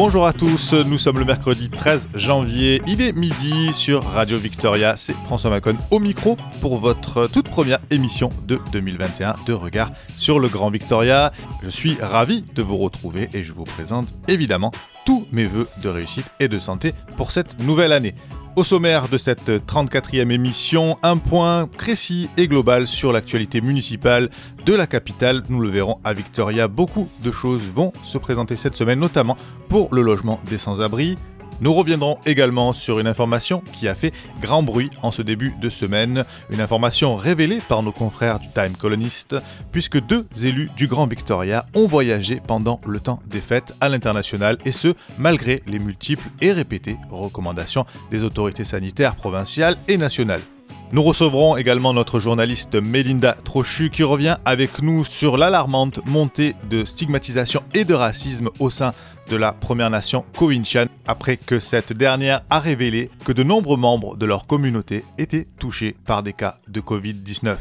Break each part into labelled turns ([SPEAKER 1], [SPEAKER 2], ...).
[SPEAKER 1] Bonjour à tous, nous sommes le mercredi 13 janvier, il est midi sur Radio Victoria, c'est François Macon au micro pour votre toute première émission de 2021 de Regard sur le Grand Victoria. Je suis ravi de vous retrouver et je vous présente évidemment tous mes voeux de réussite et de santé pour cette nouvelle année. Au sommaire de cette 34e émission, un point précis et global sur l'actualité municipale de la capitale. Nous le verrons à Victoria. Beaucoup de choses vont se présenter cette semaine, notamment pour le logement des sans-abri, nous reviendrons également sur une information qui a fait grand bruit en ce début de semaine, une information révélée par nos confrères du Time Colonist, puisque deux élus du Grand Victoria ont voyagé pendant le temps des fêtes à l'international, et ce, malgré les multiples et répétées recommandations des autorités sanitaires provinciales et nationales. Nous recevrons également notre journaliste Melinda Trochu qui revient avec nous sur l'alarmante montée de stigmatisation et de racisme au sein de la Première Nation Cowinchan après que cette dernière a révélé que de nombreux membres de leur communauté étaient touchés par des cas de Covid-19.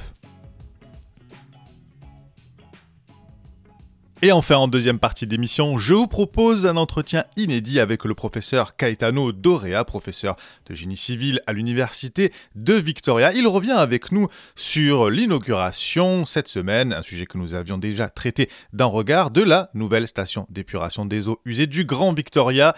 [SPEAKER 1] Et enfin, en deuxième partie d'émission, je vous propose un entretien inédit avec le professeur Caetano Dorea, professeur de génie civil à l'université de Victoria. Il revient avec nous sur l'inauguration cette semaine, un sujet que nous avions déjà traité d'un regard, de la nouvelle station d'épuration des eaux usées du Grand Victoria,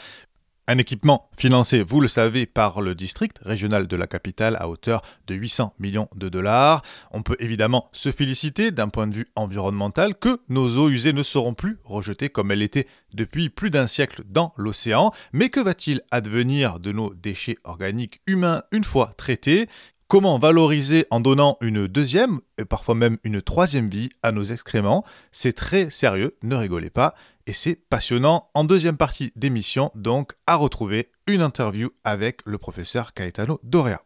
[SPEAKER 1] un équipement financé, vous le savez, par le district régional de la capitale à hauteur de 800 millions de dollars. On peut évidemment se féliciter d'un point de vue environnemental que nos eaux usées ne seront plus rejetées comme elles étaient depuis plus d'un siècle dans l'océan. Mais que va-t-il advenir de nos déchets organiques humains une fois traités? Comment valoriser en donnant une deuxième et parfois même une troisième vie à nos excréments? C'est très sérieux, ne rigolez pas et c'est passionnant. En deuxième partie d'émission, donc, à retrouver une interview avec le professeur Caetano Dorea.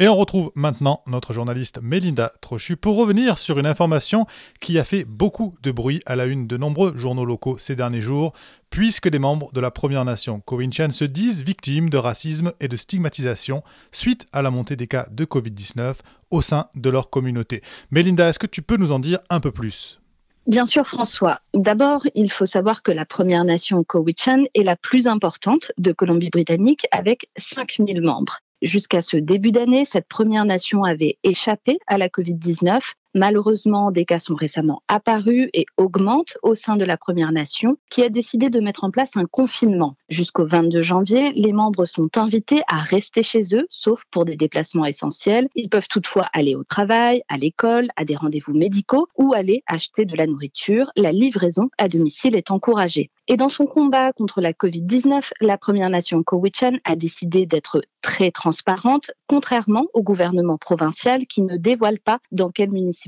[SPEAKER 1] Et on retrouve maintenant notre journaliste Melinda Trochu pour revenir sur une information qui a fait beaucoup de bruit à la une de nombreux journaux locaux ces derniers jours, puisque des membres de la Première Nation Cowichan se disent victimes de racisme et de stigmatisation suite à la montée des cas de Covid-19 au sein de leur communauté. Melinda, est-ce que tu peux nous en dire un peu plus?
[SPEAKER 2] Bien sûr, François. D'abord, il faut savoir que la Première Nation Cowichan est la plus importante de Colombie-Britannique avec 5000 membres. Jusqu'à ce début d'année, cette première nation avait échappé à la Covid-19 Malheureusement, des cas sont récemment apparus et augmentent au sein de la Première Nation, qui a décidé de mettre en place un confinement. Jusqu'au 22 janvier, les membres sont invités à rester chez eux, sauf pour des déplacements essentiels. Ils peuvent toutefois aller au travail, à l'école, à des rendez-vous médicaux ou aller acheter de la nourriture. La livraison à domicile est encouragée. Et dans son combat contre la Covid-19, la Première Nation Cowichan a décidé d'être très transparente, contrairement au gouvernement provincial qui ne dévoile pas dans quel municipalité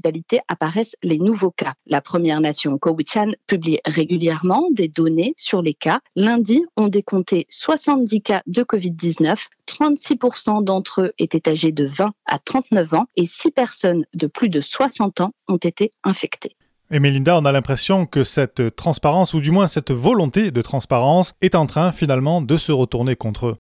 [SPEAKER 2] apparaissent les nouveaux cas. La Première Nation Cowichan publie régulièrement des données sur les cas. Lundi, on décomptait 70 cas de Covid-19. 36% d'entre eux étaient âgés de 20 à 39 ans et 6 personnes de plus de 60 ans ont été infectées.
[SPEAKER 1] Et Melinda, on a l'impression que cette transparence, ou du moins cette volonté de transparence, est en train finalement de se retourner contre eux.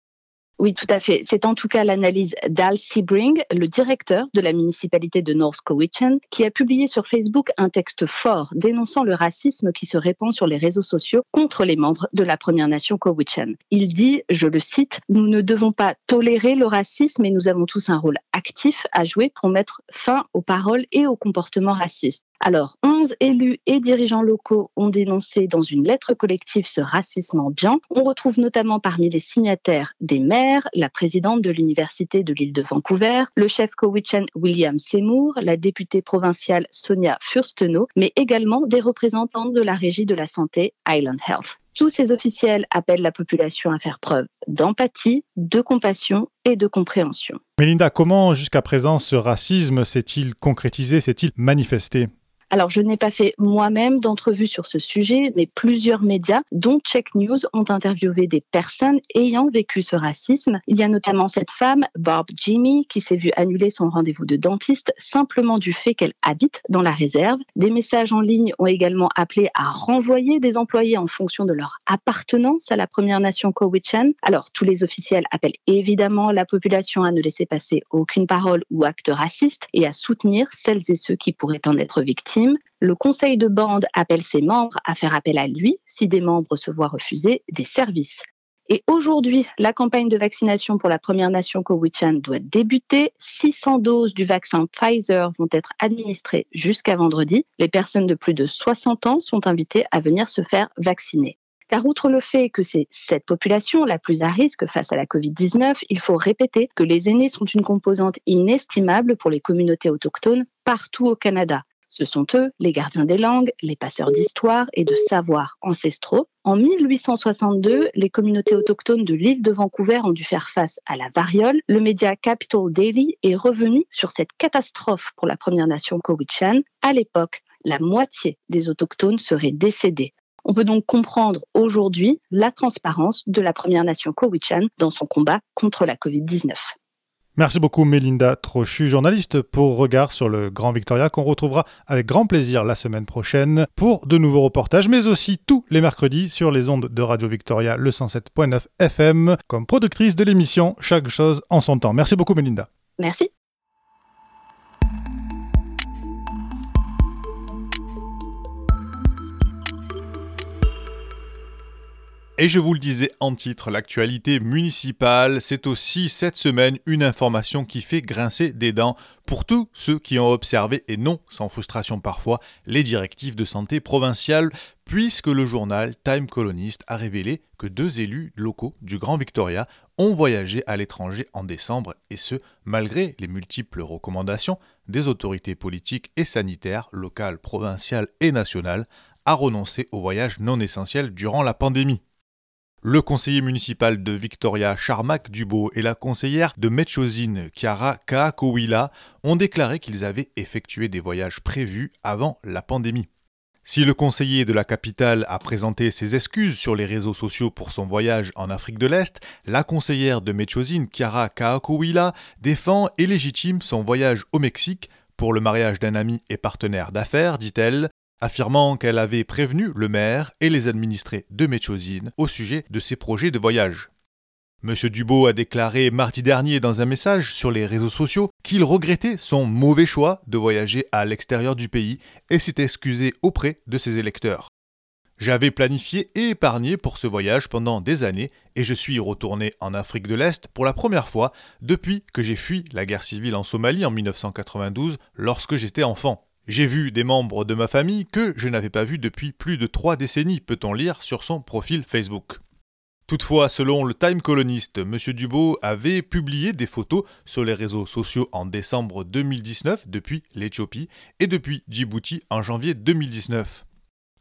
[SPEAKER 2] Oui, tout à fait. C'est en tout cas l'analyse d'Al Sebring, le directeur de la municipalité de North Cowichan, qui a publié sur Facebook un texte fort dénonçant le racisme qui se répand sur les réseaux sociaux contre les membres de la Première Nation Cowichan. Il dit, je le cite, Nous ne devons pas tolérer le racisme et nous avons tous un rôle actif à jouer pour mettre fin aux paroles et aux comportements racistes. Alors, 11 élus et dirigeants locaux ont dénoncé dans une lettre collective ce racisme ambiant. On retrouve notamment parmi les signataires des maires, la présidente de l'Université de l'île de Vancouver, le chef Cowichan William Seymour, la députée provinciale Sonia Furstenau, mais également des représentants de la Régie de la Santé Island Health. Tous ces officiels appellent la population à faire preuve d'empathie, de compassion et de compréhension.
[SPEAKER 1] Melinda, comment jusqu'à présent ce racisme s'est-il concrétisé, s'est-il manifesté?
[SPEAKER 2] Alors, je n'ai pas fait moi-même d'entrevue sur ce sujet, mais plusieurs médias, dont Check News, ont interviewé des personnes ayant vécu ce racisme. Il y a notamment cette femme, Barb Jimmy, qui s'est vue annuler son rendez-vous de dentiste simplement du fait qu'elle habite dans la réserve. Des messages en ligne ont également appelé à renvoyer des employés en fonction de leur appartenance à la Première Nation Cowichan. Alors, tous les officiels appellent évidemment la population à ne laisser passer aucune parole ou acte raciste et à soutenir celles et ceux qui pourraient en être victimes le conseil de bande appelle ses membres à faire appel à lui si des membres se voient refuser des services. Et aujourd'hui, la campagne de vaccination pour la Première Nation Cowichan doit débuter. 600 doses du vaccin Pfizer vont être administrées jusqu'à vendredi. Les personnes de plus de 60 ans sont invitées à venir se faire vacciner. Car outre le fait que c'est cette population la plus à risque face à la Covid-19, il faut répéter que les aînés sont une composante inestimable pour les communautés autochtones partout au Canada. Ce sont eux les gardiens des langues, les passeurs d'histoire et de savoirs ancestraux. En 1862, les communautés autochtones de l'île de Vancouver ont dû faire face à la variole. Le média Capital Daily est revenu sur cette catastrophe pour la Première Nation Cowichan. À l'époque, la moitié des autochtones seraient décédés. On peut donc comprendre aujourd'hui la transparence de la Première Nation Cowichan dans son combat contre la Covid-19.
[SPEAKER 1] Merci beaucoup Mélinda Trochu, journaliste pour Regard sur le Grand Victoria, qu'on retrouvera avec grand plaisir la semaine prochaine pour de nouveaux reportages, mais aussi tous les mercredis sur les ondes de Radio Victoria, le 107.9 FM, comme productrice de l'émission Chaque chose en son temps. Merci beaucoup Mélinda.
[SPEAKER 2] Merci.
[SPEAKER 1] Et je vous le disais en titre, l'actualité municipale, c'est aussi cette semaine une information qui fait grincer des dents pour tous ceux qui ont observé, et non sans frustration parfois, les directives de santé provinciales, puisque le journal Time Colonist a révélé que deux élus locaux du Grand Victoria ont voyagé à l'étranger en décembre, et ce, malgré les multiples recommandations des autorités politiques et sanitaires locales, provinciales et nationales, à renoncer aux voyages non essentiels durant la pandémie. Le conseiller municipal de Victoria, Charmac Dubo, et la conseillère de Metchosine, Chiara Kaakowila, ont déclaré qu'ils avaient effectué des voyages prévus avant la pandémie. Si le conseiller de la capitale a présenté ses excuses sur les réseaux sociaux pour son voyage en Afrique de l'Est, la conseillère de Metchosine, Chiara Kaakowila, défend et légitime son voyage au Mexique pour le mariage d'un ami et partenaire d'affaires, dit-elle, affirmant qu'elle avait prévenu le maire et les administrés de Méchosine au sujet de ses projets de voyage. M. Dubot a déclaré mardi dernier dans un message sur les réseaux sociaux qu'il regrettait son mauvais choix de voyager à l'extérieur du pays et s'est excusé auprès de ses électeurs. J'avais planifié et épargné pour ce voyage pendant des années et je suis retourné en Afrique de l'Est pour la première fois depuis que j'ai fui la guerre civile en Somalie en 1992 lorsque j'étais enfant. J'ai vu des membres de ma famille que je n'avais pas vus depuis plus de trois décennies, peut-on lire sur son profil Facebook. Toutefois, selon le Time Colonist, M. Dubot avait publié des photos sur les réseaux sociaux en décembre 2019 depuis l'Éthiopie et depuis Djibouti en janvier 2019.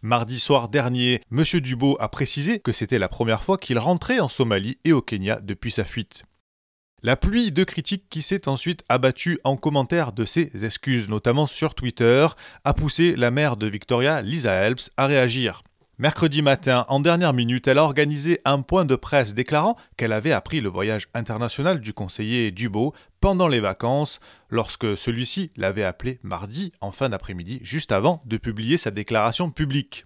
[SPEAKER 1] Mardi soir dernier, M. Dubot a précisé que c'était la première fois qu'il rentrait en Somalie et au Kenya depuis sa fuite. La pluie de critiques qui s'est ensuite abattue en commentaire de ses excuses, notamment sur Twitter, a poussé la mère de Victoria, Lisa Helps, à réagir. Mercredi matin, en dernière minute, elle a organisé un point de presse déclarant qu'elle avait appris le voyage international du conseiller Dubo pendant les vacances, lorsque celui-ci l'avait appelé mardi en fin d'après-midi, juste avant de publier sa déclaration publique.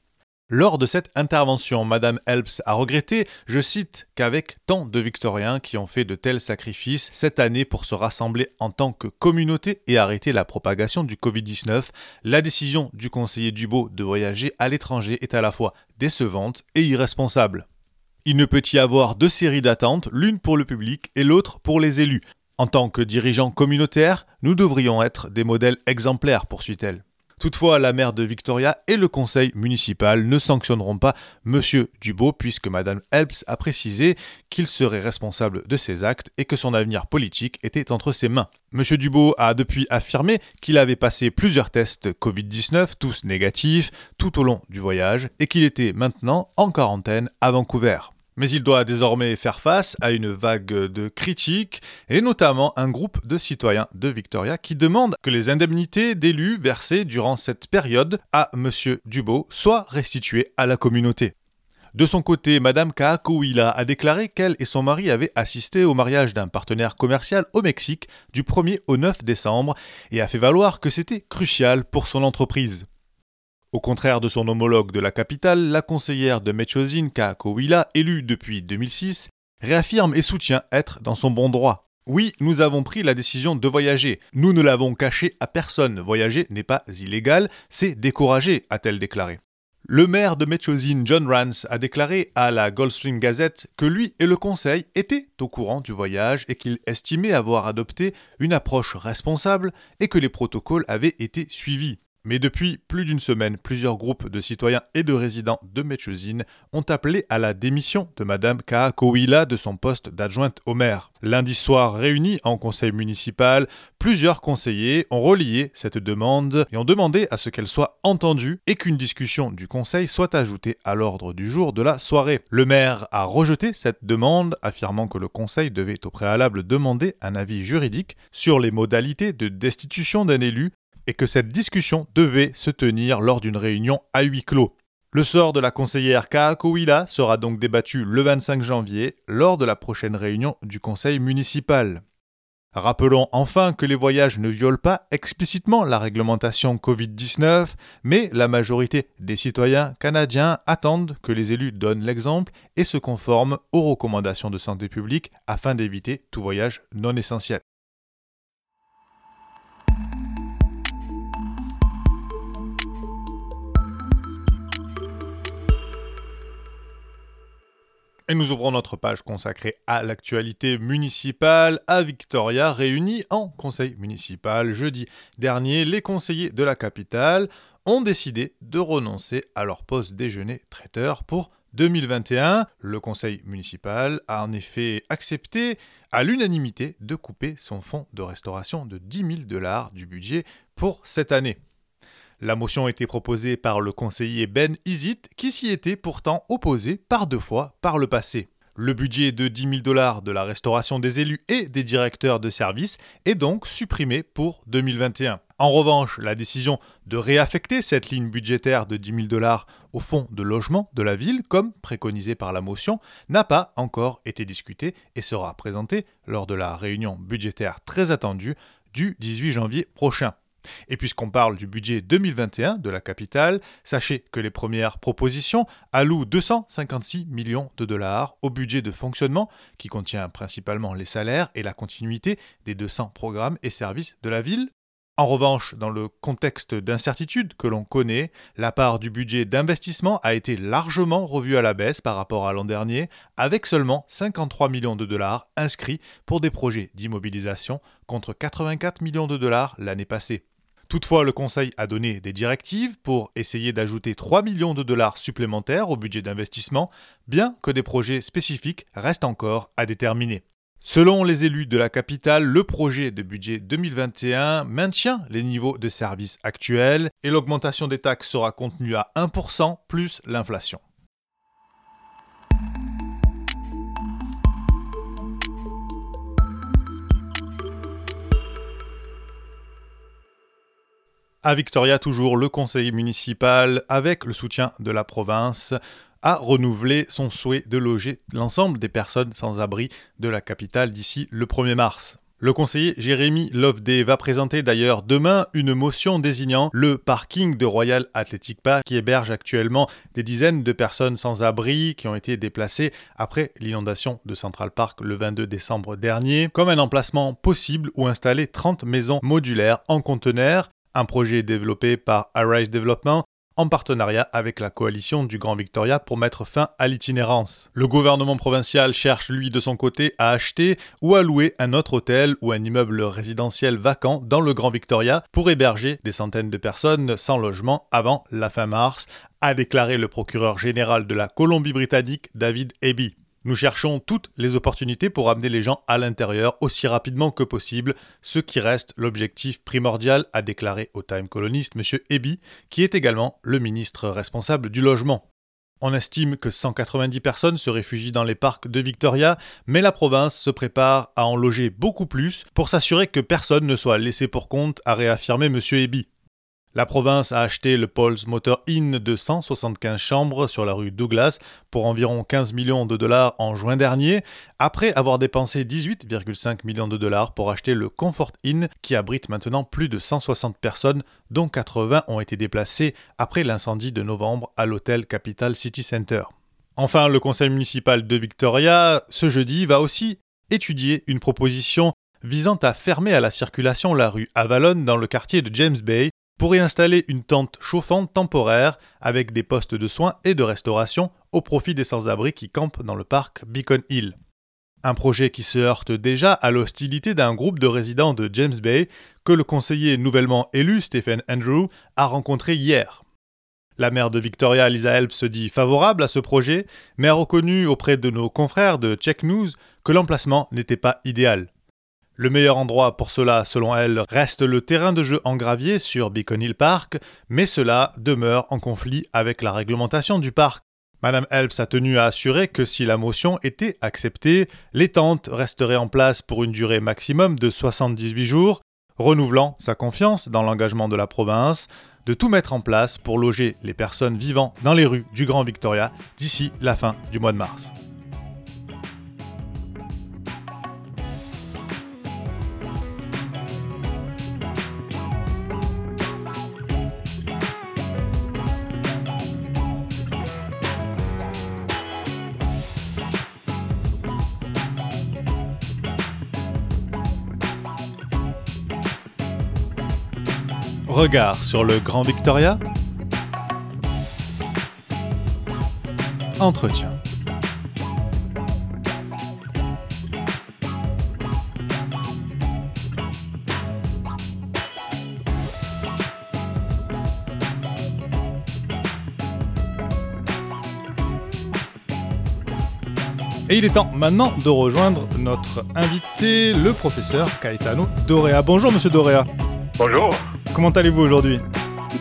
[SPEAKER 1] Lors de cette intervention, Madame Helps a regretté, je cite, qu'avec tant de Victoriens qui ont fait de tels sacrifices cette année pour se rassembler en tant que communauté et arrêter la propagation du Covid-19, la décision du conseiller Dubot de voyager à l'étranger est à la fois décevante et irresponsable. Il ne peut y avoir deux séries d'attentes, l'une pour le public et l'autre pour les élus. En tant que dirigeants communautaires, nous devrions être des modèles exemplaires, poursuit-elle. Toutefois, la maire de Victoria et le conseil municipal ne sanctionneront pas Monsieur Dubot puisque Madame Helps a précisé qu'il serait responsable de ses actes et que son avenir politique était entre ses mains. Monsieur Dubot a depuis affirmé qu'il avait passé plusieurs tests Covid-19, tous négatifs, tout au long du voyage et qu'il était maintenant en quarantaine à Vancouver. Mais il doit désormais faire face à une vague de critiques, et notamment un groupe de citoyens de Victoria qui demandent que les indemnités d'élus versées durant cette période à M. Dubot soient restituées à la communauté. De son côté, Madame Kaakouila a déclaré qu'elle et son mari avaient assisté au mariage d'un partenaire commercial au Mexique du 1er au 9 décembre et a fait valoir que c'était crucial pour son entreprise. Au contraire de son homologue de la capitale, la conseillère de Mechozin Kaakowila, élue depuis 2006, réaffirme et soutient être dans son bon droit. Oui, nous avons pris la décision de voyager. Nous ne l'avons caché à personne. Voyager n'est pas illégal, c'est découragé, a-t-elle déclaré. Le maire de Mechozin, John Rance, a déclaré à la Goldstream Gazette que lui et le conseil étaient au courant du voyage et qu'il estimait avoir adopté une approche responsable et que les protocoles avaient été suivis. Mais depuis plus d'une semaine, plusieurs groupes de citoyens et de résidents de Mechuzin ont appelé à la démission de Madame Kaakowila de son poste d'adjointe au maire. Lundi soir, réunis en conseil municipal, plusieurs conseillers ont relié cette demande et ont demandé à ce qu'elle soit entendue et qu'une discussion du conseil soit ajoutée à l'ordre du jour de la soirée. Le maire a rejeté cette demande, affirmant que le conseil devait au préalable demander un avis juridique sur les modalités de destitution d'un élu et que cette discussion devait se tenir lors d'une réunion à huis clos. Le sort de la conseillère Kaakouila sera donc débattu le 25 janvier lors de la prochaine réunion du conseil municipal. Rappelons enfin que les voyages ne violent pas explicitement la réglementation Covid-19, mais la majorité des citoyens canadiens attendent que les élus donnent l'exemple et se conforment aux recommandations de santé publique afin d'éviter tout voyage non essentiel. Et nous ouvrons notre page consacrée à l'actualité municipale à Victoria, réunie en conseil municipal. Jeudi dernier, les conseillers de la capitale ont décidé de renoncer à leur poste déjeuner traiteur pour 2021. Le conseil municipal a en effet accepté à l'unanimité de couper son fonds de restauration de 10 000 dollars du budget pour cette année. La motion a été proposée par le conseiller Ben Isit, qui s'y était pourtant opposé par deux fois par le passé. Le budget de 10 000 dollars de la restauration des élus et des directeurs de services est donc supprimé pour 2021. En revanche, la décision de réaffecter cette ligne budgétaire de 10 000 dollars au fonds de logement de la ville, comme préconisé par la motion, n'a pas encore été discutée et sera présentée lors de la réunion budgétaire très attendue du 18 janvier prochain. Et puisqu'on parle du budget 2021 de la capitale, sachez que les premières propositions allouent 256 millions de dollars au budget de fonctionnement qui contient principalement les salaires et la continuité des 200 programmes et services de la ville. En revanche, dans le contexte d'incertitude que l'on connaît, la part du budget d'investissement a été largement revue à la baisse par rapport à l'an dernier, avec seulement 53 millions de dollars inscrits pour des projets d'immobilisation contre 84 millions de dollars l'année passée. Toutefois, le Conseil a donné des directives pour essayer d'ajouter 3 millions de dollars supplémentaires au budget d'investissement, bien que des projets spécifiques restent encore à déterminer. Selon les élus de la capitale, le projet de budget 2021 maintient les niveaux de services actuels et l'augmentation des taxes sera contenue à 1% plus l'inflation. À Victoria, toujours, le conseil municipal, avec le soutien de la province, a renouvelé son souhait de loger l'ensemble des personnes sans abri de la capitale d'ici le 1er mars. Le conseiller Jérémy Loveday va présenter d'ailleurs demain une motion désignant le parking de Royal Athletic Park qui héberge actuellement des dizaines de personnes sans abri qui ont été déplacées après l'inondation de Central Park le 22 décembre dernier comme un emplacement possible où installer 30 maisons modulaires en conteneurs un projet développé par Arise Development en partenariat avec la coalition du Grand Victoria pour mettre fin à l'itinérance. Le gouvernement provincial cherche lui de son côté à acheter ou à louer un autre hôtel ou un immeuble résidentiel vacant dans le Grand Victoria pour héberger des centaines de personnes sans logement avant la fin mars, a déclaré le procureur général de la Colombie-Britannique David Eby. Nous cherchons toutes les opportunités pour amener les gens à l'intérieur aussi rapidement que possible, ce qui reste l'objectif primordial, a déclaré au Time Colonist M. Eby, qui est également le ministre responsable du logement. On estime que 190 personnes se réfugient dans les parcs de Victoria, mais la province se prépare à en loger beaucoup plus pour s'assurer que personne ne soit laissé pour compte, a réaffirmé M. Eby. La province a acheté le Paul's Motor Inn de 175 chambres sur la rue Douglas pour environ 15 millions de dollars en juin dernier, après avoir dépensé 18,5 millions de dollars pour acheter le Comfort Inn qui abrite maintenant plus de 160 personnes, dont 80 ont été déplacées après l'incendie de novembre à l'hôtel Capital City Center. Enfin, le conseil municipal de Victoria, ce jeudi, va aussi étudier une proposition visant à fermer à la circulation la rue Avalon dans le quartier de James Bay pour y installer une tente chauffante temporaire avec des postes de soins et de restauration au profit des sans-abri qui campent dans le parc Beacon Hill. Un projet qui se heurte déjà à l'hostilité d'un groupe de résidents de James Bay que le conseiller nouvellement élu Stephen Andrew a rencontré hier. La maire de Victoria, Lisa Help, se dit favorable à ce projet, mais a reconnu auprès de nos confrères de Check News que l'emplacement n'était pas idéal. Le meilleur endroit pour cela, selon elle, reste le terrain de jeu en gravier sur Beacon Hill Park, mais cela demeure en conflit avec la réglementation du parc. Madame Helps a tenu à assurer que si la motion était acceptée, les tentes resteraient en place pour une durée maximum de 78 jours, renouvelant sa confiance dans l'engagement de la province de tout mettre en place pour loger les personnes vivant dans les rues du Grand Victoria d'ici la fin du mois de mars. Regard sur le Grand Victoria? Entretien. Et il est temps maintenant de rejoindre notre invité, le professeur Caetano Dorea. Bonjour Monsieur Dorea.
[SPEAKER 3] Bonjour.
[SPEAKER 1] Comment allez-vous aujourd'hui?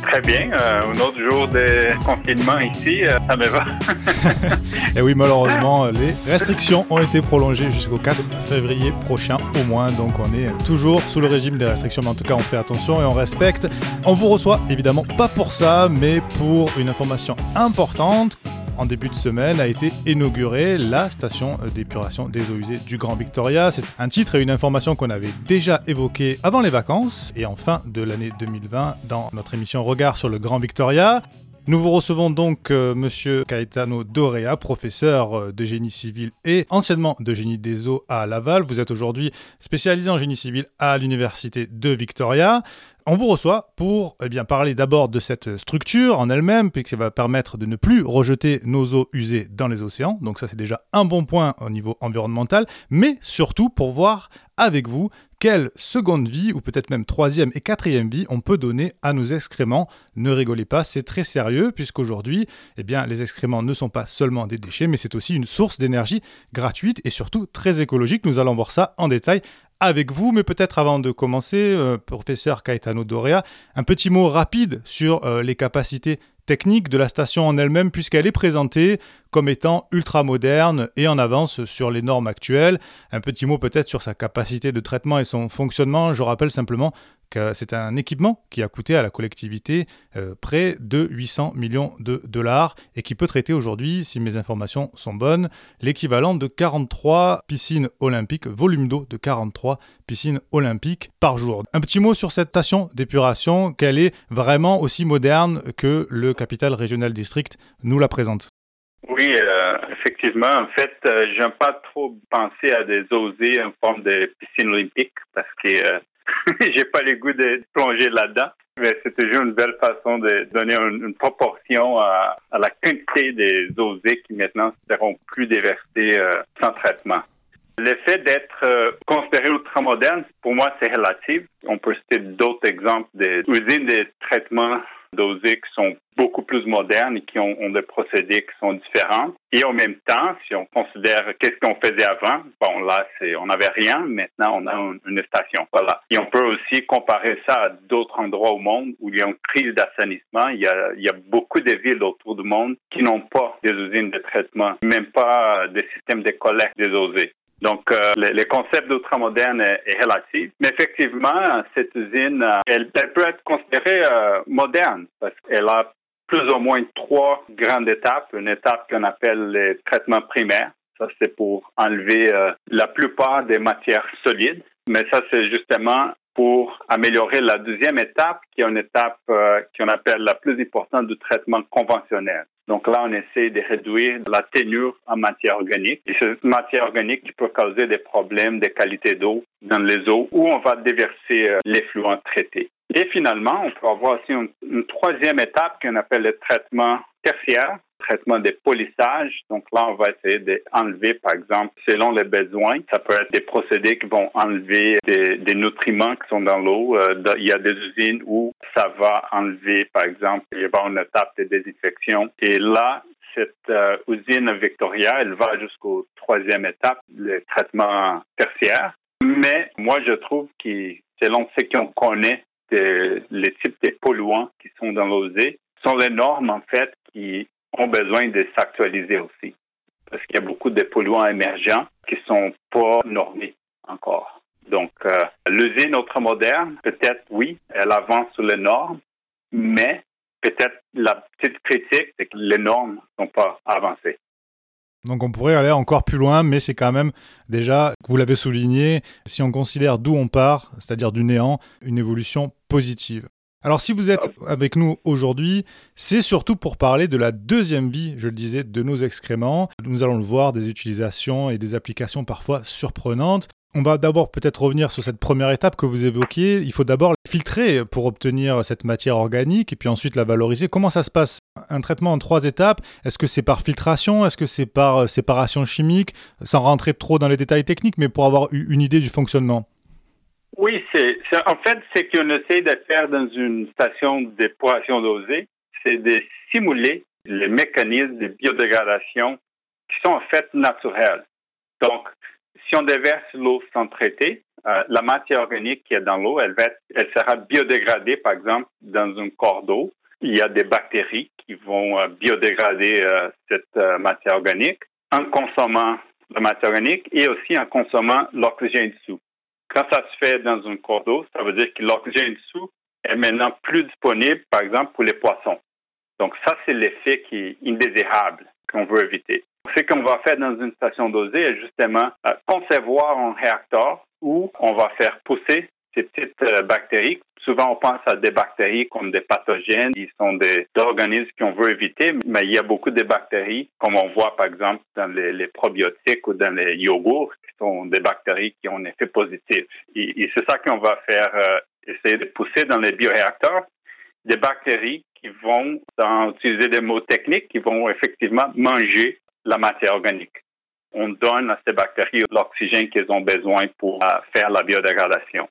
[SPEAKER 3] Très bien. Euh, un autre jour de confinement ici, euh, ça me va.
[SPEAKER 1] Et eh oui, malheureusement, les restrictions ont été prolongées jusqu'au 4 février prochain au moins. Donc on est toujours sous le régime des restrictions. Mais en tout cas, on fait attention et on respecte. On vous reçoit évidemment pas pour ça, mais pour une information importante en début de semaine a été inaugurée la station d'épuration des eaux usées du Grand Victoria. C'est un titre et une information qu'on avait déjà évoqué avant les vacances et en fin de l'année 2020 dans notre émission Regard sur le Grand Victoria. Nous vous recevons donc euh, Monsieur Caetano Dorea, professeur euh, de génie civil et anciennement de génie des eaux à Laval. Vous êtes aujourd'hui spécialisé en génie civil à l'université de Victoria. On vous reçoit pour eh bien, parler d'abord de cette structure en elle-même, puisque ça va permettre de ne plus rejeter nos eaux usées dans les océans. Donc ça c'est déjà un bon point au niveau environnemental, mais surtout pour voir avec vous quelle seconde vie, ou peut-être même troisième et quatrième vie, on peut donner à nos excréments. Ne rigolez pas, c'est très sérieux, puisqu'aujourd'hui, eh bien, les excréments ne sont pas seulement des déchets, mais c'est aussi une source d'énergie gratuite et surtout très écologique. Nous allons voir ça en détail avec vous, mais peut-être avant de commencer, euh, professeur Caetano Dorea, un petit mot rapide sur euh, les capacités techniques de la station en elle-même, puisqu'elle est présentée comme étant ultra moderne et en avance sur les normes actuelles. Un petit mot peut-être sur sa capacité de traitement et son fonctionnement. Je rappelle simplement c'est un équipement qui a coûté à la collectivité euh, près de 800 millions de dollars et qui peut traiter aujourd'hui, si mes informations sont bonnes, l'équivalent de 43 piscines olympiques, volume d'eau de 43 piscines olympiques par jour. Un petit mot sur cette station d'épuration, qu'elle est vraiment aussi moderne que le Capital Regional District nous la présente.
[SPEAKER 3] Oui, euh, effectivement. En fait, euh, j'aime pas trop penser à des osées en forme de piscine olympique parce que euh, j'ai pas le goût de plonger là-dedans. Mais c'est toujours une belle façon de donner une, proportion à, la quantité des osées qui maintenant seront plus déversées sans traitement. Le fait d'être considéré ultramoderne, pour moi, c'est relatif. On peut citer d'autres exemples d'usines de traitement dosés qui sont beaucoup plus modernes et qui ont, des procédés qui sont différents. Et en même temps, si on considère qu'est-ce qu'on faisait avant, bon là, c'est on n'avait rien, maintenant on a une, station. Voilà. Et on peut aussi comparer ça à d'autres endroits au monde où il y a une crise d'assainissement. Il y a, il y a beaucoup de villes autour du monde qui n'ont pas des usines de traitement, même pas des systèmes de collecte des eaux donc, euh, le, concept d'ultramoderne est, est, relatif. Mais effectivement, cette usine, euh, elle, peut être considérée euh, moderne parce qu'elle a plus ou moins trois grandes étapes. Une étape qu'on appelle les traitements primaires. Ça, c'est pour enlever la plupart des matières solides. Mais ça, c'est justement pour améliorer la deuxième étape, qui est une étape qu'on appelle la plus importante du traitement conventionnel. Donc là, on essaie de réduire la ténure en matière organique. Et cette matière organique qui peut causer des problèmes de qualité d'eau dans les eaux où on va déverser euh, l'effluent traité. Et finalement, on peut avoir aussi une, troisième étape qu'on appelle le traitement tertiaire, traitement des polissages. Donc là, on va essayer d'enlever, par exemple, selon les besoins, ça peut être des procédés qui vont enlever des, nutriments qui sont dans l'eau. Euh, il y a des usines où ça va enlever, par exemple, il y a une étape de désinfection. Et là, cette euh, usine Victoria, elle va jusqu'au troisième étape, le traitement tertiaire. Mais moi, je trouve que selon ce qu'on connaît les types de polluants qui sont dans l'osée sont les normes, en fait, qui ont besoin de s'actualiser aussi. Parce qu'il y a beaucoup de polluants émergents qui sont pas normés encore. Donc, euh, l'usine ultramoderne, peut-être, oui, elle avance sur les normes, mais peut-être la petite critique, c'est que les normes ne sont pas avancées.
[SPEAKER 1] Donc on pourrait aller encore plus loin, mais c'est quand même déjà, vous l'avez souligné, si on considère d'où on part, c'est-à-dire du néant, une évolution positive. Alors si vous êtes avec nous aujourd'hui, c'est surtout pour parler de la deuxième vie, je le disais, de nos excréments. Nous allons le voir, des utilisations et des applications parfois surprenantes. On va d'abord peut-être revenir sur cette première étape que vous évoquiez. Il faut d'abord filtrer pour obtenir cette matière organique et puis ensuite la valoriser. Comment ça se passe? Un traitement en trois étapes Est-ce que c'est par filtration? Est-ce que c'est par euh, séparation chimique? Sans rentrer trop dans les détails techniques, mais pour avoir une idée du fonctionnement.
[SPEAKER 3] Oui, c'est en fait ce qu'on essaie de faire dans une station d'épuration dosée, c'est de simuler les mécanismes de biodégradation qui sont en fait naturels. Donc, si on déverse l'eau sans traiter, euh, la matière organique qui est dans l'eau, elle, elle sera biodégradée, par exemple, dans un corps d'eau. Il y a des bactéries qui vont euh, biodégrader euh, cette matière organique en consommant la matière organique et aussi en consommant l'oxygène dessous. Quand ça se fait dans un corps d'eau, ça veut dire que l'oxygène dessous est maintenant plus disponible, par exemple, pour les poissons. Donc ça, c'est l'effet qui est indésirable qu'on veut éviter. Ce qu'on va faire dans une station dosée est justement euh, concevoir un réacteur où on va faire pousser ces petites euh, bactéries. Souvent, on pense à des bactéries comme des pathogènes, qui sont des, organismes qu'on veut éviter, mais il y a beaucoup de bactéries, comme on voit par exemple dans les, probiotiques ou dans les yogourts, des bactéries qui ont un effet positif. Et, c'est ça qu'on va faire, euh, essayer de pousser dans les bioréacteurs, des bactéries qui vont, sans utiliser des mots techniques, qui vont effectivement manger la matière organique. On donne à ces bactéries l'oxygène qu'elles ont besoin pour euh, faire la biodégradation.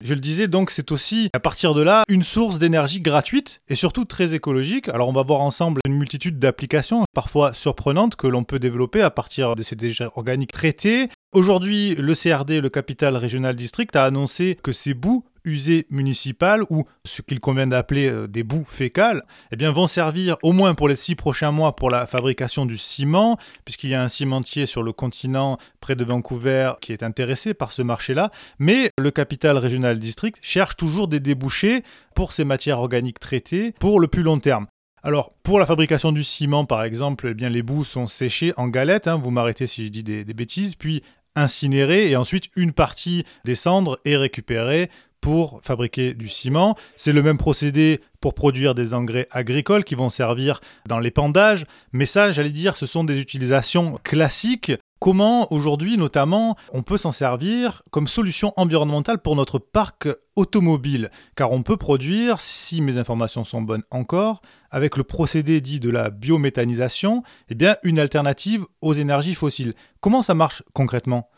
[SPEAKER 1] Je le disais, donc c'est aussi à partir de là une source d'énergie gratuite et surtout très écologique. Alors on va voir ensemble une multitude d'applications parfois surprenantes que l'on peut développer à partir de ces déchets organiques traités. Aujourd'hui, le CRD, le Capital Regional District, a annoncé que ces bouts usées municipales ou ce qu'il convient d'appeler euh, des boues fécales, eh bien, vont servir au moins pour les six prochains mois pour la fabrication du ciment, puisqu'il y a un cimentier sur le continent près de Vancouver qui est intéressé par ce marché-là. Mais le Capital Regional District cherche toujours des débouchés pour ces matières organiques traitées pour le plus long terme. Alors, pour la fabrication du ciment, par exemple, eh bien, les boues sont séchées en galettes, hein, vous m'arrêtez si je dis des, des bêtises, puis incinérées, et ensuite une partie des cendres est récupérée pour fabriquer du ciment. C'est le même procédé pour produire des engrais agricoles qui vont servir dans l'épandage. Mais ça, j'allais dire, ce sont des utilisations classiques Comment aujourd'hui notamment on peut s'en servir comme solution environnementale pour notre parc automobile? Car on peut produire, si mes informations sont bonnes encore, avec le procédé dit de la biométhanisation, eh bien une alternative aux énergies fossiles. Comment ça marche concrètement?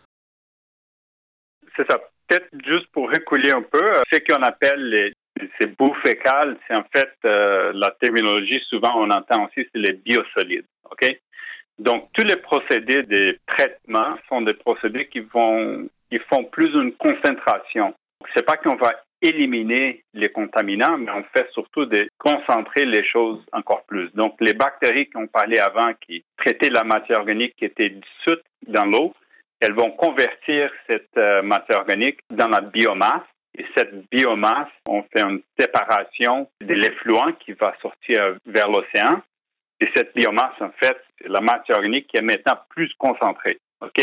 [SPEAKER 3] C'est ça. Peut-être juste pour reculer un peu, ce qu'on appelle ces boues fécales, c'est en fait euh, la terminologie, souvent on entend aussi, c'est les biosolides. OK? Donc, tous les procédés de traitement sont des procédés qui vont, qui font plus une concentration. C'est pas qu'on va éliminer les contaminants, mais on fait surtout de concentrer les choses encore plus. Donc, les bactéries qu'on parlait avant, qui traitaient la matière organique qui était dissoute dans l'eau, elles vont convertir cette euh, matière organique dans la biomasse. Et cette biomasse, on fait une séparation de l'effluent qui va sortir vers l'océan. Et cette biomasse, en fait, c'est la matière organique qui est maintenant plus concentrée. OK?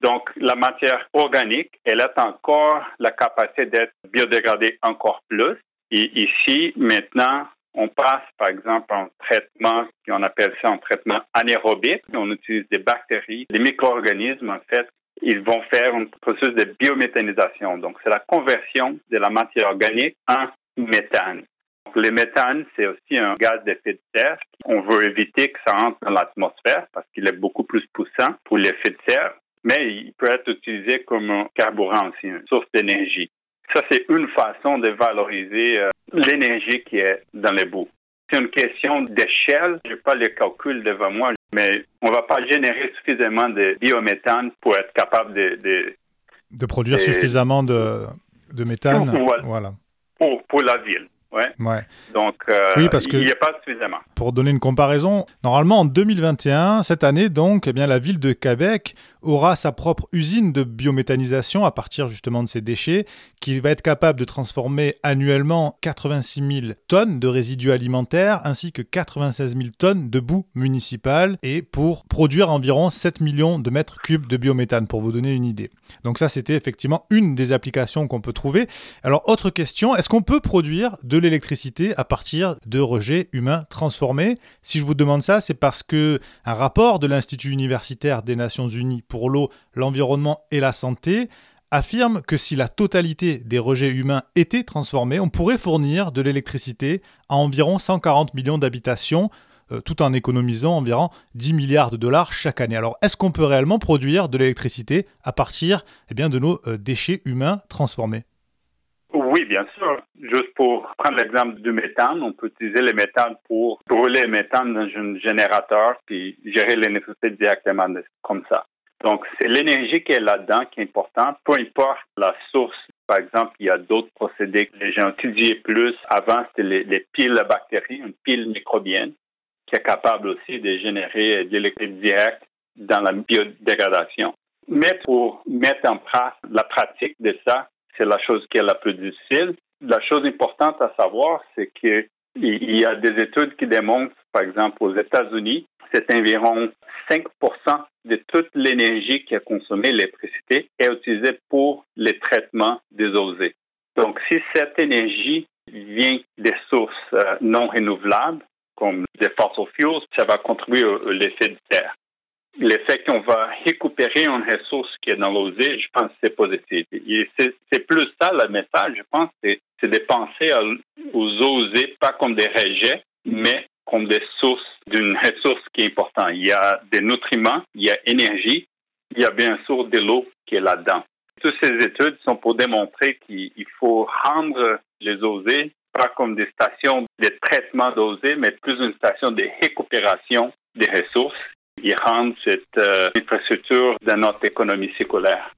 [SPEAKER 3] Donc, la matière organique, elle a encore la capacité d'être biodégradée encore plus. Et ici, maintenant, on passe, par exemple, en traitement, on appelle ça un traitement anaérobique. On utilise des bactéries, des micro-organismes, en fait. Ils vont faire un processus de biométhanisation. Donc, c'est la conversion de la matière organique en méthane. Le méthane, c'est aussi un gaz d'effet de serre. On veut éviter que ça entre dans l'atmosphère parce qu'il est beaucoup plus poussant pour l'effet de serre, mais il peut être utilisé comme un carburant aussi, une source d'énergie. Ça, c'est une façon de valoriser euh, l'énergie qui est dans les boues. C'est une question d'échelle. Je n'ai pas les calculs devant moi, mais on ne va pas générer suffisamment de biométhane pour être capable de...
[SPEAKER 1] De, produire suffisamment de, de méthane.
[SPEAKER 3] Voilà. Pour, pour la ville. Ouais.
[SPEAKER 1] ouais.
[SPEAKER 3] Donc, euh, oui, parce que il n'y a pas suffisamment.
[SPEAKER 1] Pour donner une comparaison, normalement en 2021, cette année donc, eh bien, la ville de Québec aura sa propre usine de biométhanisation à partir justement de ces déchets, qui va être capable de transformer annuellement 86 000 tonnes de résidus alimentaires ainsi que 96 000 tonnes de boue municipale et pour produire environ 7 millions de mètres cubes de biométhane, pour vous donner une idée. Donc ça, c'était effectivement une des applications qu'on peut trouver. Alors, autre question, est-ce qu'on peut produire de l'électricité à partir de rejets humains transformés Si je vous demande ça, c'est parce que un rapport de l'Institut universitaire des Nations Unies pour l'eau, l'environnement et la santé affirme que si la totalité des rejets humains étaient transformés, on pourrait fournir de l'électricité à environ 140 millions d'habitations, euh, tout en économisant environ 10 milliards de dollars chaque année. Alors, est-ce qu'on peut réellement produire de l'électricité à partir eh de nos euh, déchets humains transformés?
[SPEAKER 3] Oui, bien sûr. Juste pour prendre l'exemple du méthane, on peut utiliser le méthane pour brûler le méthane dans un générateur puis gérer l'électricité directement comme ça. Donc, c'est l'énergie qui est là-dedans qui est importante, peu importe la source. Par exemple, il y a d'autres procédés que les gens étudié plus. Avant, c'était les, piles à bactéries, une pile microbienne, qui est capable aussi de générer de l'électricité directe dans la biodégradation. Mais pour mettre en place la pratique de ça, c'est la chose qui est la plus difficile. La chose importante à savoir, c'est qu'il y a des études qui démontrent, par exemple, aux États-Unis, c'est environ 5% de toute l'énergie qui est consommée, l'électricité, est utilisée pour les traitements des eaux. Donc, si cette énergie vient des sources euh, non renouvelables, comme des fossil fuels, ça va contribuer à l'effet de terre. L'effet qu'on va récupérer une ressource qui est dans l'osée, je pense que c'est positif. C'est plus ça le message, je pense, c'est de penser aux eaux usées pas comme des rejets, mais comme des sources d'une ressource qui est importante. Il y a des nutriments, il y a énergie, il y a bien sûr de l'eau qui est là-dedans. Toutes ces études sont pour démontrer qu'il faut rendre les osées pas comme des stations de traitement d'osées, mais plus une station de récupération des ressources et rendre cette euh, infrastructure dans notre économie circulaire.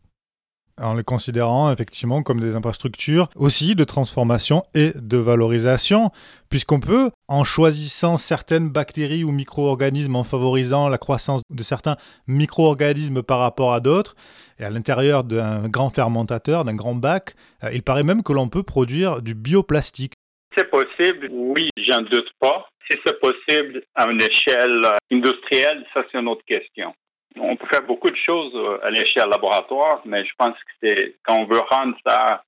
[SPEAKER 1] en les considérant effectivement comme des infrastructures aussi de transformation et de valorisation, puisqu'on peut, en choisissant certaines bactéries ou micro-organismes, en favorisant la croissance de certains micro-organismes par rapport à d'autres, et à l'intérieur d'un grand fermentateur, d'un grand bac, euh, il paraît même que l'on peut produire du bioplastique.
[SPEAKER 3] C'est possible, oui, j'en doute pas. Si c'est possible à une échelle euh, industrielle, ça c'est une autre question. On peut faire beaucoup de choses euh, à l'échelle laboratoire, mais je pense que c'est quand on veut rendre ça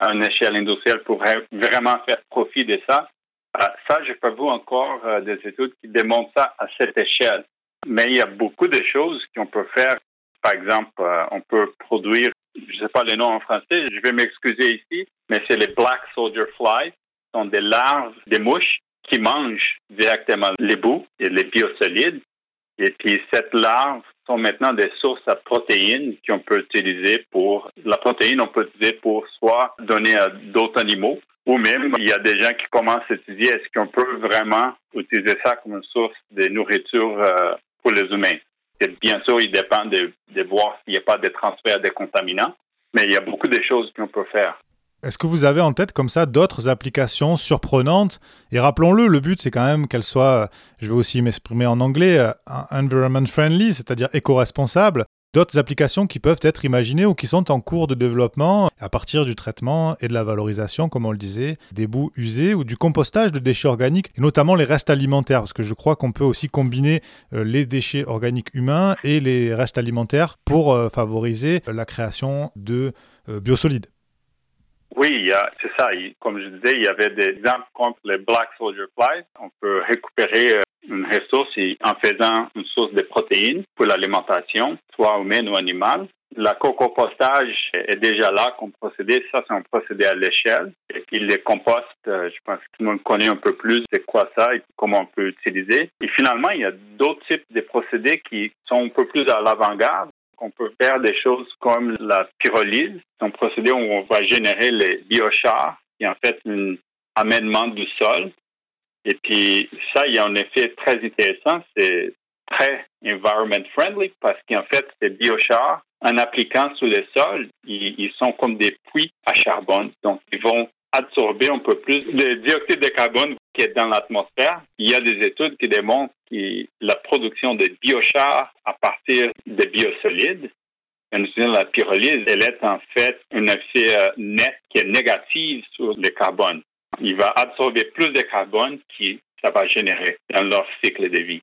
[SPEAKER 3] à une échelle industrielle pour vraiment faire profit de ça. Euh, ça, je peux vous encore des études qui démontrent ça à cette échelle. Mais il y a beaucoup de choses qu'on peut faire. Par exemple, on peut produire, je ne sais pas les noms en français, je vais m'excuser ici, mais c'est les black soldier flies sont des larves des mouches qui mangent directement les bouts et les biosolides. Et puis, cette larve sont maintenant des sources à protéines qu'on peut utiliser pour, la protéine, on peut utiliser pour soit donner à d'autres animaux, ou même, il y a des gens qui commencent à étudier est-ce qu'on peut vraiment utiliser ça comme une source de nourriture euh, pour les humains. Bien sûr, il dépend de, de voir s'il n'y a pas de transfert de contaminants, mais il y a beaucoup de choses qu'on peut faire.
[SPEAKER 1] Est-ce que vous avez en tête comme ça d'autres applications surprenantes? Et rappelons-le, le but c'est quand même qu'elles soient, je vais aussi m'exprimer en anglais, euh, environment friendly, c'est-à-dire éco-responsable. D'autres applications qui peuvent être imaginées ou qui sont en cours de développement à partir du traitement et de la valorisation, comme on le disait, des bouts usés ou du compostage de déchets organiques, et notamment les restes alimentaires, parce que je crois qu'on peut aussi combiner euh, les déchets organiques humains et les restes alimentaires pour euh, favoriser la création de biosolides.
[SPEAKER 3] Oui, c'est ça. Comme je disais, il y avait des exemples contre les Black Soldier Flies. On peut récupérer euh, une ressource en faisant une source de protéines pour l'alimentation, soit humaine ou animale. La co-compostage est déjà là comme procédé. Ça, c'est un procédé à l'échelle. Et puis les composts, euh, je pense que tout le monde connaît un peu plus c'est quoi ça et comment on peut utiliser. Et finalement, il y a d'autres types de procédés qui sont un peu plus à l'avant-garde. On peut faire des choses comme la pyrolyse, un procédé où on va générer les biochars, qui est en fait un amènement du sol. Et puis ça, il y a un effet très intéressant, c'est très environment friendly parce qu'en fait, ces biochars, en appliquant sur le sol, ils, sont comme des puits à charbon. Donc, ils vont absorber un peu plus de dioxyde de carbone qui est dans l'atmosphère. Il y a des études qui démontrent la production de biochars à partir de biosolides, la pyrolyse, elle est en fait un effet euh, net qui est négatif sur le carbone. Il va absorber plus de carbone qui ça va générer dans leur cycle de vie.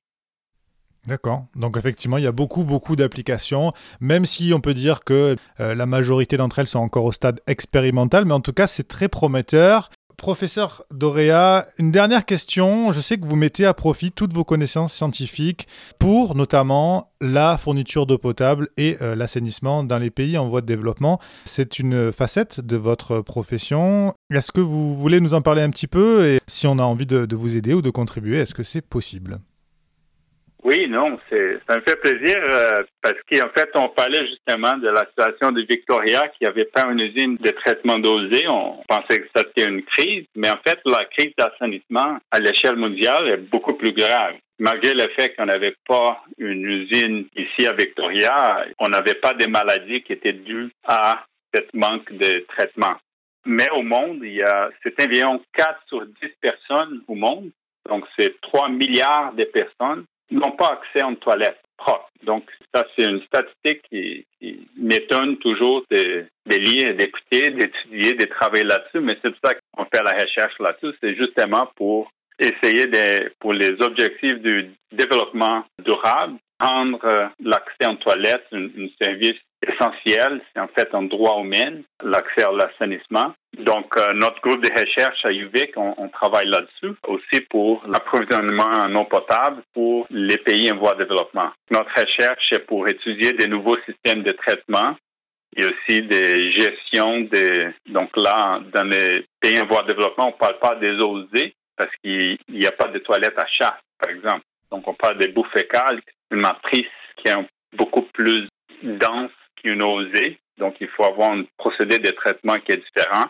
[SPEAKER 1] D'accord. Donc effectivement, il y a beaucoup, beaucoup d'applications, même si on peut dire que euh, la majorité d'entre elles sont encore au stade expérimental, mais en tout cas, c'est très prometteur. Professeur Dorea, une dernière question. Je sais que vous mettez à profit toutes vos connaissances scientifiques pour notamment la fourniture d'eau potable et euh, l'assainissement dans les pays en voie de développement. C'est une facette de votre profession. Est-ce que vous voulez nous en parler un petit peu? Et si on a envie de vous aider ou de contribuer, est-ce que c'est possible?
[SPEAKER 3] Oui, non, c'est, ça me fait plaisir euh, parce qu'en fait, on parlait justement de la situation de Victoria qui avait pas une usine de traitement dosé. On pensait que c'était une crise, mais en fait, la crise d'assainissement à l'échelle mondiale est beaucoup plus grave. Malgré le fait qu'on n'avait pas une usine ici à Victoria, on n'avait pas des maladies qui étaient dues à cette manque de traitement. Mais au monde, il y a, c'est environ 4 sur 10 personnes au monde. Donc, c'est 3 milliards de personnes n'ont pas accès à une toilette propre. Donc, ça, c'est une statistique qui, m'étonne toujours de, de lire, d'écouter, d'étudier, de travailler là-dessus, mais c'est pour ça qu'on fait la recherche là-dessus. C'est justement pour essayer de, pour les objectifs du développement durable, rendre euh, l'accès en toilette un, service essentiel. C'est en fait un droit humain, l'accès à l'assainissement. Donc, euh, notre groupe de recherche à UVIC, on, travaille là-dessus, aussi pour l'approvisionnement en eau potable pour les pays en voie de développement. Notre recherche est pour étudier des nouveaux systèmes de traitement et aussi des gestions des... Donc là, dans les pays en voie de développement, on ne parle pas des eaux parce qu'il n'y a pas de toilettes à chasse, par exemple. Donc, on parle des boues fécales, une matrice qui est beaucoup plus dense qu'une usée. Donc, il faut avoir un procédé de traitement qui est différent.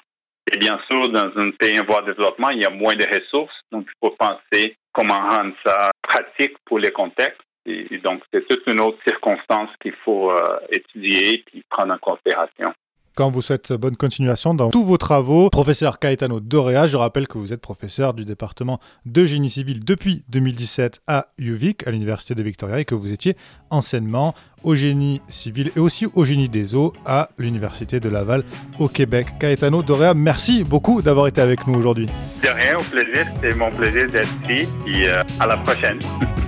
[SPEAKER 3] Et bien sûr, dans un pays en voie de développement, il y a moins de ressources. Donc, il faut penser comment rendre ça pratique pour les contextes. Et, donc, c'est toute une autre circonstance qu'il faut euh, étudier et prendre en considération.
[SPEAKER 1] Quand vous souhaite bonne continuation dans tous vos travaux. Professeur Caetano Dorea, je rappelle que vous êtes professeur du département de génie civil depuis 2017 à UVic, à l'Université de Victoria, et que vous étiez enseignement au génie civil et aussi au génie des eaux à l'Université de Laval au Québec. Caetano Dorea, merci beaucoup d'avoir été avec nous aujourd'hui.
[SPEAKER 3] De rien, au plaisir. C'est mon plaisir d'être ici. Et euh, à la prochaine.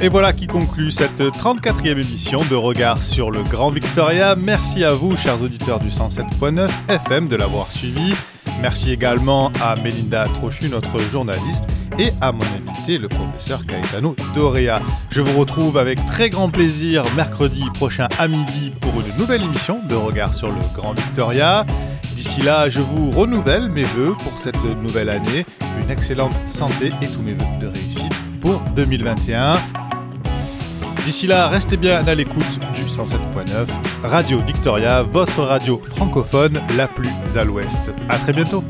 [SPEAKER 1] Et voilà qui conclut cette 34e émission de Regard sur le Grand Victoria. Merci à vous, chers auditeurs du 107.9 FM, de l'avoir suivi. Merci également à Melinda Trochu, notre journaliste, et à mon invité, le professeur Caetano Dorea. Je vous retrouve avec très grand plaisir mercredi prochain à midi pour une nouvelle émission de Regard sur le Grand Victoria. D'ici là, je vous renouvelle mes voeux pour cette nouvelle année, une excellente santé et tous mes voeux de réussite pour 2021. D'ici là, restez bien à l'écoute du 107.9 Radio Victoria, votre radio francophone la plus à l'ouest. À très bientôt.